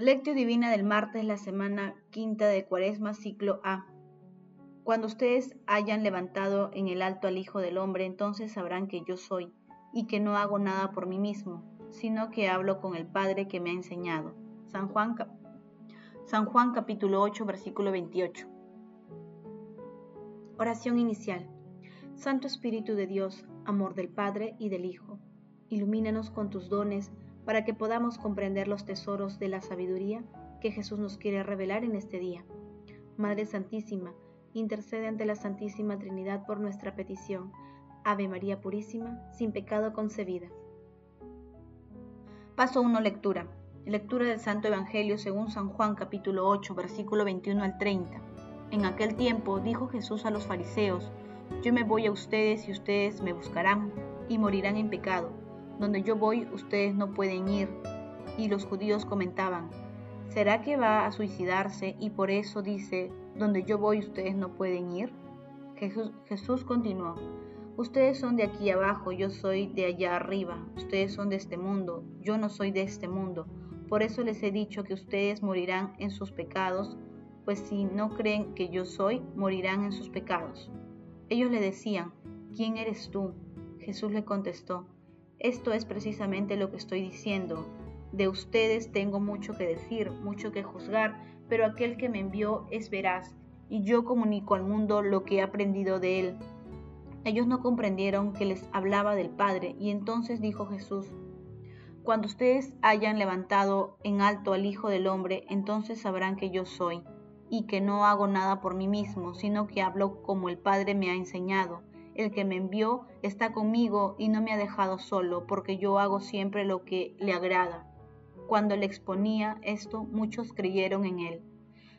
Lectio Divina del martes, la semana quinta de Cuaresma, ciclo A. Cuando ustedes hayan levantado en el alto al Hijo del Hombre, entonces sabrán que yo soy, y que no hago nada por mí mismo, sino que hablo con el Padre que me ha enseñado. San Juan, San Juan capítulo 8, versículo 28. Oración inicial. Santo Espíritu de Dios, amor del Padre y del Hijo, ilumínanos con tus dones para que podamos comprender los tesoros de la sabiduría que Jesús nos quiere revelar en este día. Madre Santísima, intercede ante la Santísima Trinidad por nuestra petición. Ave María Purísima, sin pecado concebida. Paso 1. Lectura. Lectura del Santo Evangelio según San Juan capítulo 8, versículo 21 al 30. En aquel tiempo dijo Jesús a los fariseos, Yo me voy a ustedes y ustedes me buscarán y morirán en pecado donde yo voy, ustedes no pueden ir. Y los judíos comentaban, ¿será que va a suicidarse y por eso dice, donde yo voy, ustedes no pueden ir? Jesús, Jesús continuó, ustedes son de aquí abajo, yo soy de allá arriba, ustedes son de este mundo, yo no soy de este mundo. Por eso les he dicho que ustedes morirán en sus pecados, pues si no creen que yo soy, morirán en sus pecados. Ellos le decían, ¿quién eres tú? Jesús le contestó, esto es precisamente lo que estoy diciendo. De ustedes tengo mucho que decir, mucho que juzgar, pero aquel que me envió es veraz, y yo comunico al mundo lo que he aprendido de él. Ellos no comprendieron que les hablaba del Padre, y entonces dijo Jesús, Cuando ustedes hayan levantado en alto al Hijo del Hombre, entonces sabrán que yo soy, y que no hago nada por mí mismo, sino que hablo como el Padre me ha enseñado el que me envió está conmigo y no me ha dejado solo, porque yo hago siempre lo que le agrada. Cuando le exponía esto, muchos creyeron en él.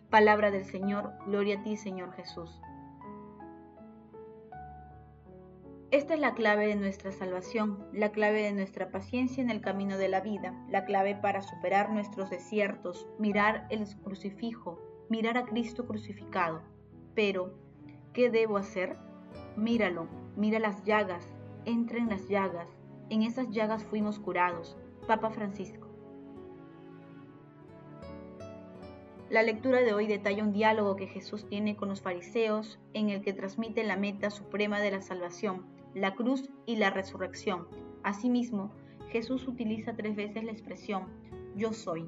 Palabra del Señor, gloria a ti, Señor Jesús. Esta es la clave de nuestra salvación, la clave de nuestra paciencia en el camino de la vida, la clave para superar nuestros desiertos, mirar el crucifijo, mirar a Cristo crucificado. Pero, ¿qué debo hacer? Míralo, mira las llagas, entra en las llagas, en esas llagas fuimos curados. Papa Francisco. La lectura de hoy detalla un diálogo que Jesús tiene con los fariseos en el que transmite la meta suprema de la salvación, la cruz y la resurrección. Asimismo, Jesús utiliza tres veces la expresión yo soy,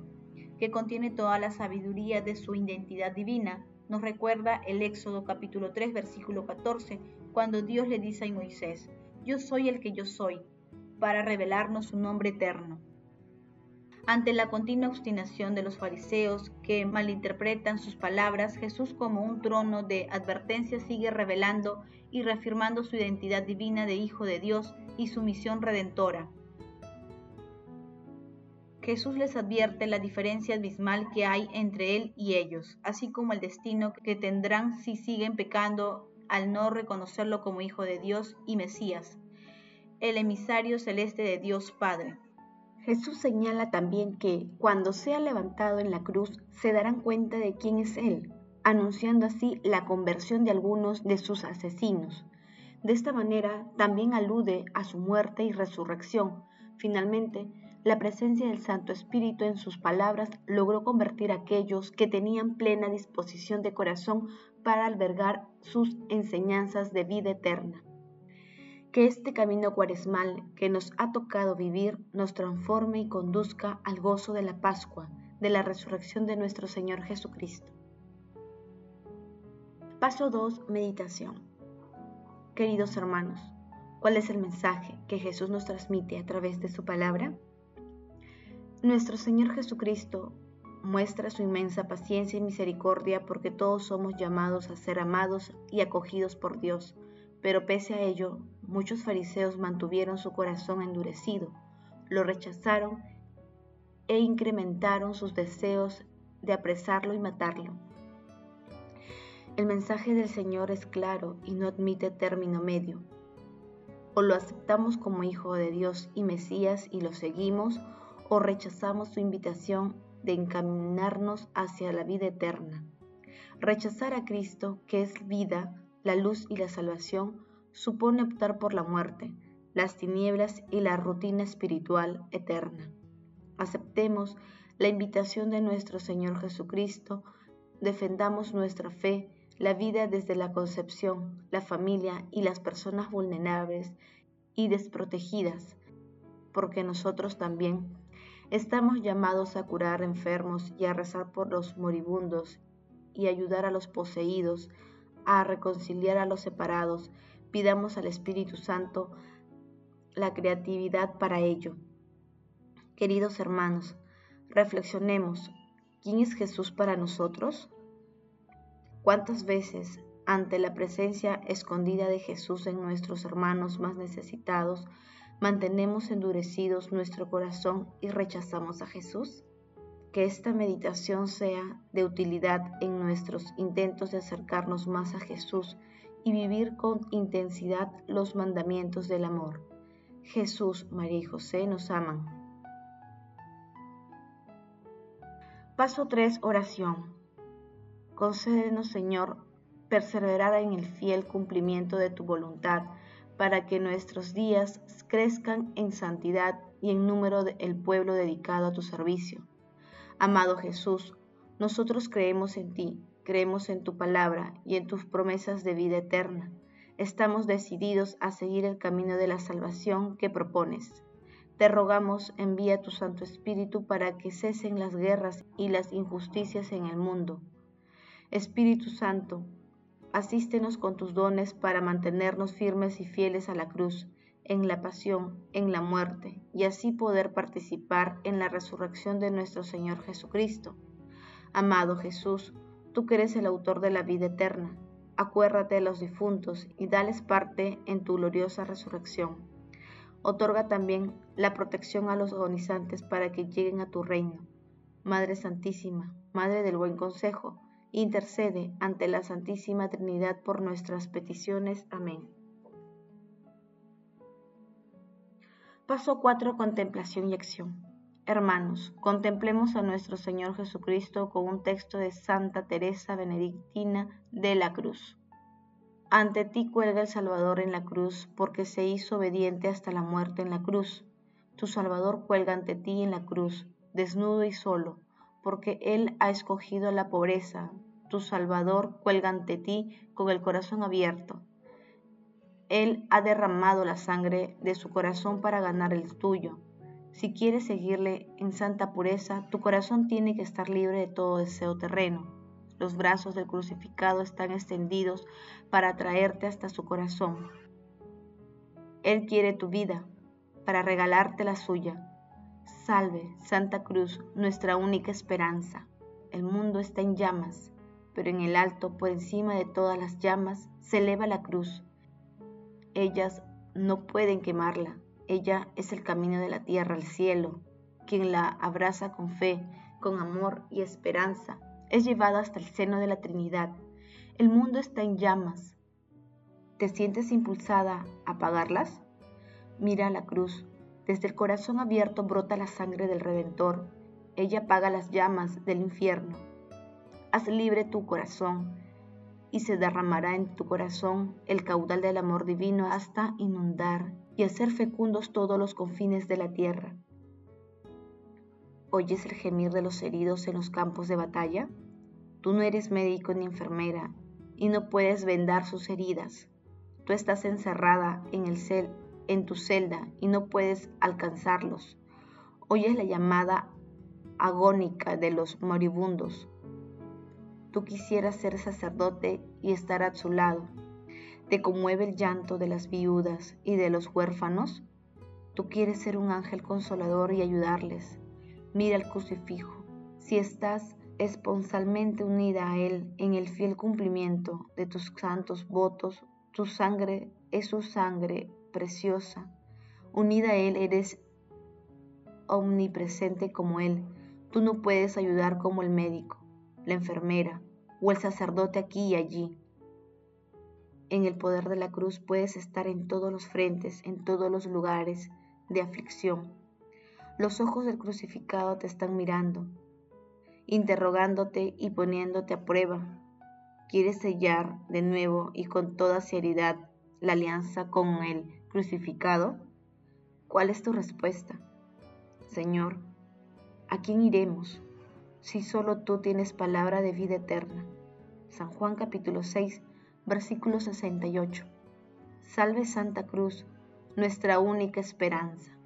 que contiene toda la sabiduría de su identidad divina. Nos recuerda el Éxodo capítulo 3 versículo 14, cuando Dios le dice a Moisés, yo soy el que yo soy, para revelarnos su nombre eterno. Ante la continua obstinación de los fariseos que malinterpretan sus palabras, Jesús como un trono de advertencia sigue revelando y reafirmando su identidad divina de Hijo de Dios y su misión redentora. Jesús les advierte la diferencia abismal que hay entre Él y ellos, así como el destino que tendrán si siguen pecando al no reconocerlo como Hijo de Dios y Mesías, el emisario celeste de Dios Padre. Jesús señala también que cuando sea levantado en la cruz se darán cuenta de quién es Él, anunciando así la conversión de algunos de sus asesinos. De esta manera también alude a su muerte y resurrección. Finalmente, la presencia del Santo Espíritu en sus palabras logró convertir a aquellos que tenían plena disposición de corazón para albergar sus enseñanzas de vida eterna. Que este camino cuaresmal que nos ha tocado vivir nos transforme y conduzca al gozo de la Pascua, de la resurrección de nuestro Señor Jesucristo. Paso 2. Meditación. Queridos hermanos, ¿cuál es el mensaje que Jesús nos transmite a través de su palabra? Nuestro Señor Jesucristo muestra su inmensa paciencia y misericordia porque todos somos llamados a ser amados y acogidos por Dios. Pero pese a ello, muchos fariseos mantuvieron su corazón endurecido, lo rechazaron e incrementaron sus deseos de apresarlo y matarlo. El mensaje del Señor es claro y no admite término medio. O lo aceptamos como Hijo de Dios y Mesías y lo seguimos, o rechazamos su invitación de encaminarnos hacia la vida eterna. Rechazar a Cristo, que es vida, la luz y la salvación, supone optar por la muerte, las tinieblas y la rutina espiritual eterna. Aceptemos la invitación de nuestro Señor Jesucristo, defendamos nuestra fe, la vida desde la concepción, la familia y las personas vulnerables y desprotegidas, porque nosotros también estamos llamados a curar enfermos y a rezar por los moribundos y ayudar a los poseídos, a reconciliar a los separados. Pidamos al Espíritu Santo la creatividad para ello. Queridos hermanos, reflexionemos, ¿quién es Jesús para nosotros? ¿Cuántas veces ante la presencia escondida de Jesús en nuestros hermanos más necesitados, mantenemos endurecidos nuestro corazón y rechazamos a Jesús? Que esta meditación sea de utilidad en nuestros intentos de acercarnos más a Jesús y vivir con intensidad los mandamientos del amor. Jesús, María y José nos aman. Paso 3. Oración. Concédenos, Señor, perseverar en el fiel cumplimiento de tu voluntad, para que nuestros días crezcan en santidad y en número del pueblo dedicado a tu servicio. Amado Jesús, nosotros creemos en ti, creemos en tu palabra y en tus promesas de vida eterna estamos decididos a seguir el camino de la salvación que propones. Te rogamos, envía tu Santo Espíritu para que cesen las guerras y las injusticias en el mundo. Espíritu Santo, asístenos con tus dones para mantenernos firmes y fieles a la cruz, en la pasión, en la muerte, y así poder participar en la resurrección de nuestro Señor Jesucristo. Amado Jesús, tú que eres el autor de la vida eterna, acuérdate de los difuntos y dales parte en tu gloriosa resurrección. Otorga también la protección a los agonizantes para que lleguen a tu reino. Madre Santísima, Madre del Buen Consejo, intercede ante la Santísima Trinidad por nuestras peticiones. Amén. Paso 4. Contemplación y acción. Hermanos, contemplemos a nuestro Señor Jesucristo con un texto de Santa Teresa Benedictina de la Cruz. Ante ti cuelga el Salvador en la cruz, porque se hizo obediente hasta la muerte en la cruz. Tu Salvador cuelga ante ti en la cruz, desnudo y solo, porque Él ha escogido la pobreza. Tu Salvador cuelga ante ti con el corazón abierto. Él ha derramado la sangre de su corazón para ganar el tuyo si quieres seguirle en santa pureza, tu corazón tiene que estar libre de todo deseo terreno. Los brazos del crucificado están extendidos para atraerte hasta su corazón. Él quiere tu vida para regalarte la suya. Salve, Santa Cruz, nuestra única esperanza. El mundo está en llamas, pero en el alto, por encima de todas las llamas, se eleva la cruz. Ellas no pueden quemarla, ella es el camino de la tierra al cielo. Quien la abraza con fe, con amor y esperanza, es llevada hasta el seno de la Trinidad. El mundo está en llamas. ¿Te sientes impulsada a apagarlas? Mira la cruz. Desde el corazón abierto brota la sangre del Redentor. Ella apaga las llamas del infierno. Haz libre tu corazón y se derramará en tu corazón el caudal del amor divino hasta inundar y hacer fecundos todos los confines de la tierra. ¿Oyes el gemir de los heridos en los campos de batalla? Tú no eres médico ni enfermera y no puedes vendar sus heridas. Tú estás encerrada en, el cel, en tu celda y no puedes alcanzarlos. Oyes la llamada agónica de los moribundos. Tú quisieras ser sacerdote y estar a su lado, ¿Te conmueve el llanto de las viudas y de los huérfanos? Tú quieres ser un ángel consolador y ayudarles. Mira el crucifijo. Si estás esponsalmente unida a Él en el fiel cumplimiento de tus santos votos, tu sangre es su sangre preciosa. Unida a Él eres omnipresente como Él. Tú no puedes ayudar como el médico, la enfermera o el sacerdote aquí y allí. En el poder de la cruz puedes estar en todos los frentes, en todos los lugares de aflicción. Los ojos del crucificado te están mirando, interrogándote y poniéndote a prueba. ¿Quieres sellar de nuevo y con toda seriedad la alianza con el crucificado? ¿Cuál es tu respuesta? Señor, ¿a quién iremos? Si solo tú tienes palabra de vida eterna. San Juan capítulo 6, versículo 68. Salve Santa Cruz, nuestra única esperanza.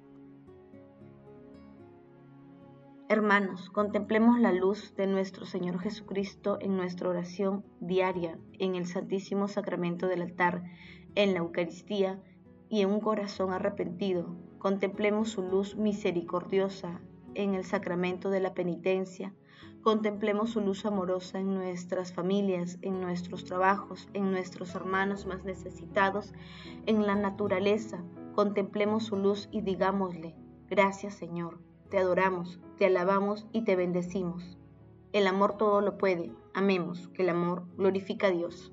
Hermanos, contemplemos la luz de nuestro Señor Jesucristo en nuestra oración diaria, en el Santísimo Sacramento del altar, en la Eucaristía y en un corazón arrepentido. Contemplemos su luz misericordiosa en el sacramento de la penitencia. Contemplemos su luz amorosa en nuestras familias, en nuestros trabajos, en nuestros hermanos más necesitados, en la naturaleza. Contemplemos su luz y digámosle, gracias Señor te adoramos, te alabamos y te bendecimos. El amor todo lo puede, amemos, que el amor glorifica a Dios.